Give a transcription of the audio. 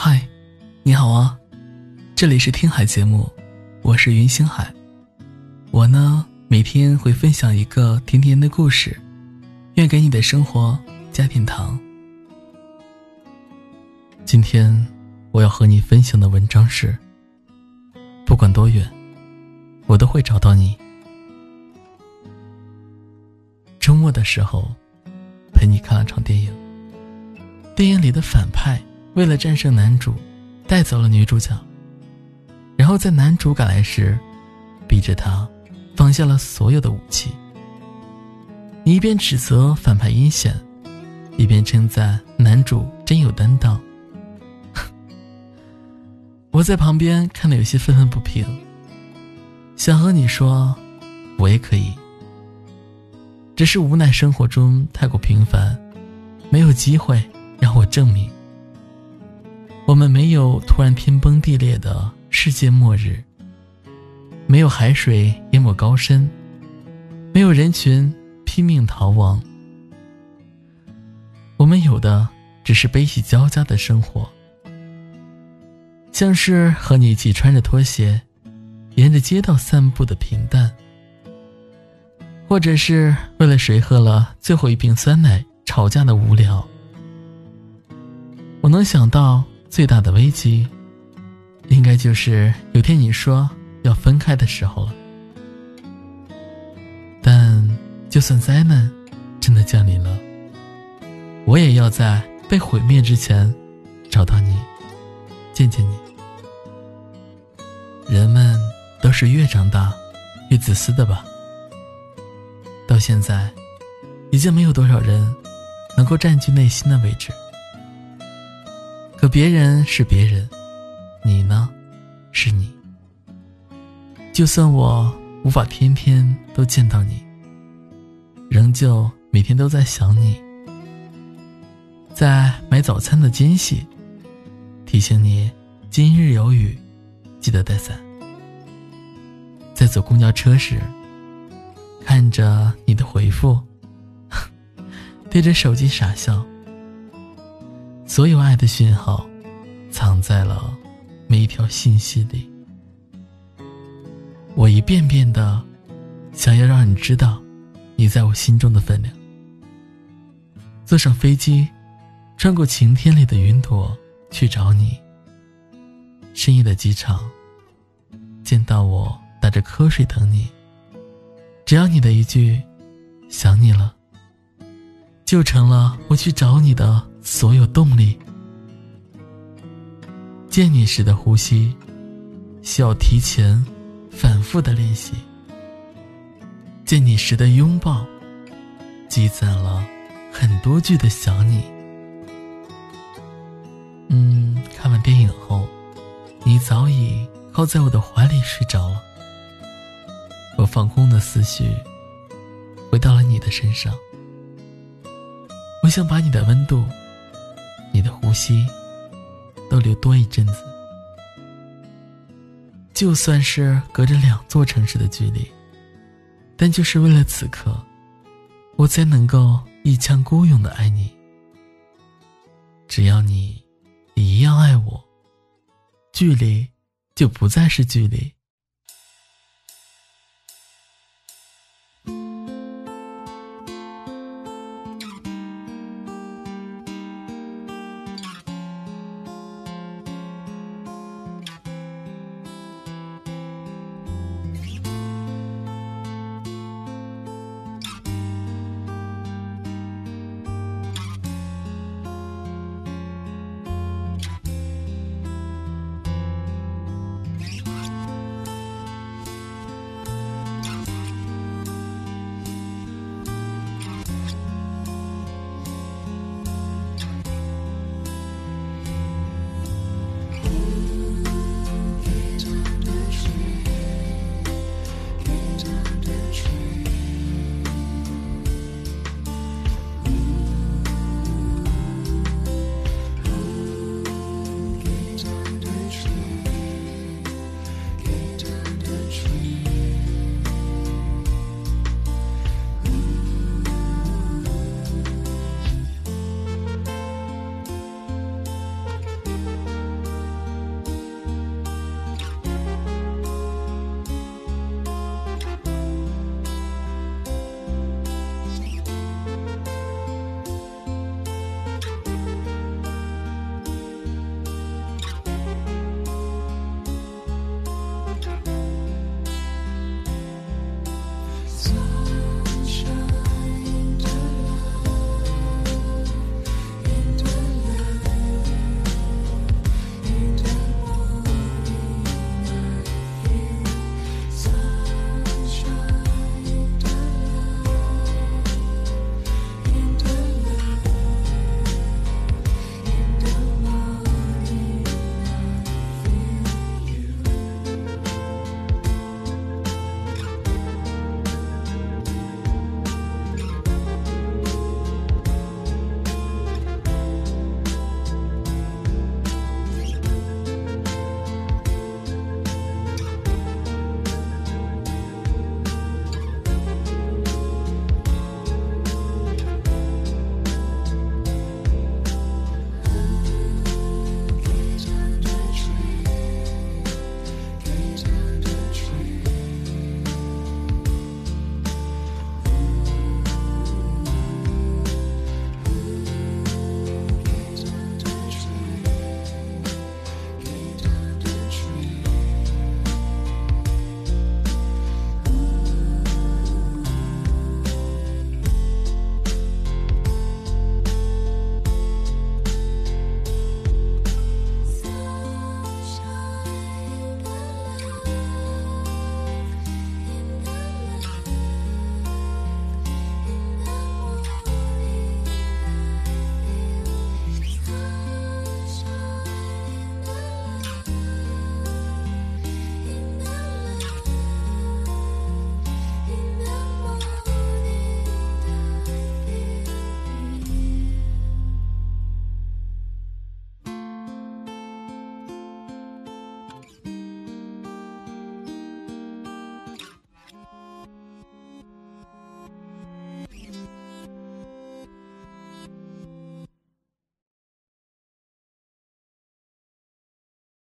嗨，你好啊，这里是听海节目，我是云星海。我呢，每天会分享一个甜甜的故事，愿给你的生活加点糖。今天我要和你分享的文章是：不管多远，我都会找到你。周末的时候，陪你看了场电影。电影里的反派为了战胜男主，带走了女主角。然后在男主赶来时，逼着他放下了所有的武器。你一边指责反派阴险，一边称赞男主真有担当。我在旁边看得有些愤愤不平，想和你说，我也可以。只是无奈，生活中太过平凡，没有机会让我证明。我们没有突然天崩地裂的世界末日，没有海水淹没高山，没有人群拼命逃亡。我们有的只是悲喜交加的生活，像是和你一起穿着拖鞋，沿着街道散步的平淡。或者是为了谁喝了最后一瓶酸奶吵架的无聊，我能想到最大的危机，应该就是有天你说要分开的时候了。但就算灾难真的降临了，我也要在被毁灭之前找到你，见见你。人们都是越长大越自私的吧。到现在，已经没有多少人能够占据内心的位置。可别人是别人，你呢，是你。就算我无法天天都见到你，仍旧每天都在想你。在买早餐的间隙，提醒你今日有雨，记得带伞。在坐公交车时。看着你的回复，对着手机傻笑。所有爱的讯号，藏在了每一条信息里。我一遍遍的想要让你知道，你在我心中的分量。坐上飞机，穿过晴天里的云朵去找你。深夜的机场，见到我打着瞌睡等你。只要你的一句“想你了”，就成了我去找你的所有动力。见你时的呼吸，需要提前、反复的练习。见你时的拥抱，积攒了很多句的想你。嗯，看完电影后，你早已靠在我的怀里睡着了。我放空的思绪回到了你的身上，我想把你的温度、的呼吸都留多一阵子。就算是隔着两座城市的距离，但就是为了此刻，我才能够一腔孤勇的爱你。只要你你一样爱我，距离就不再是距离。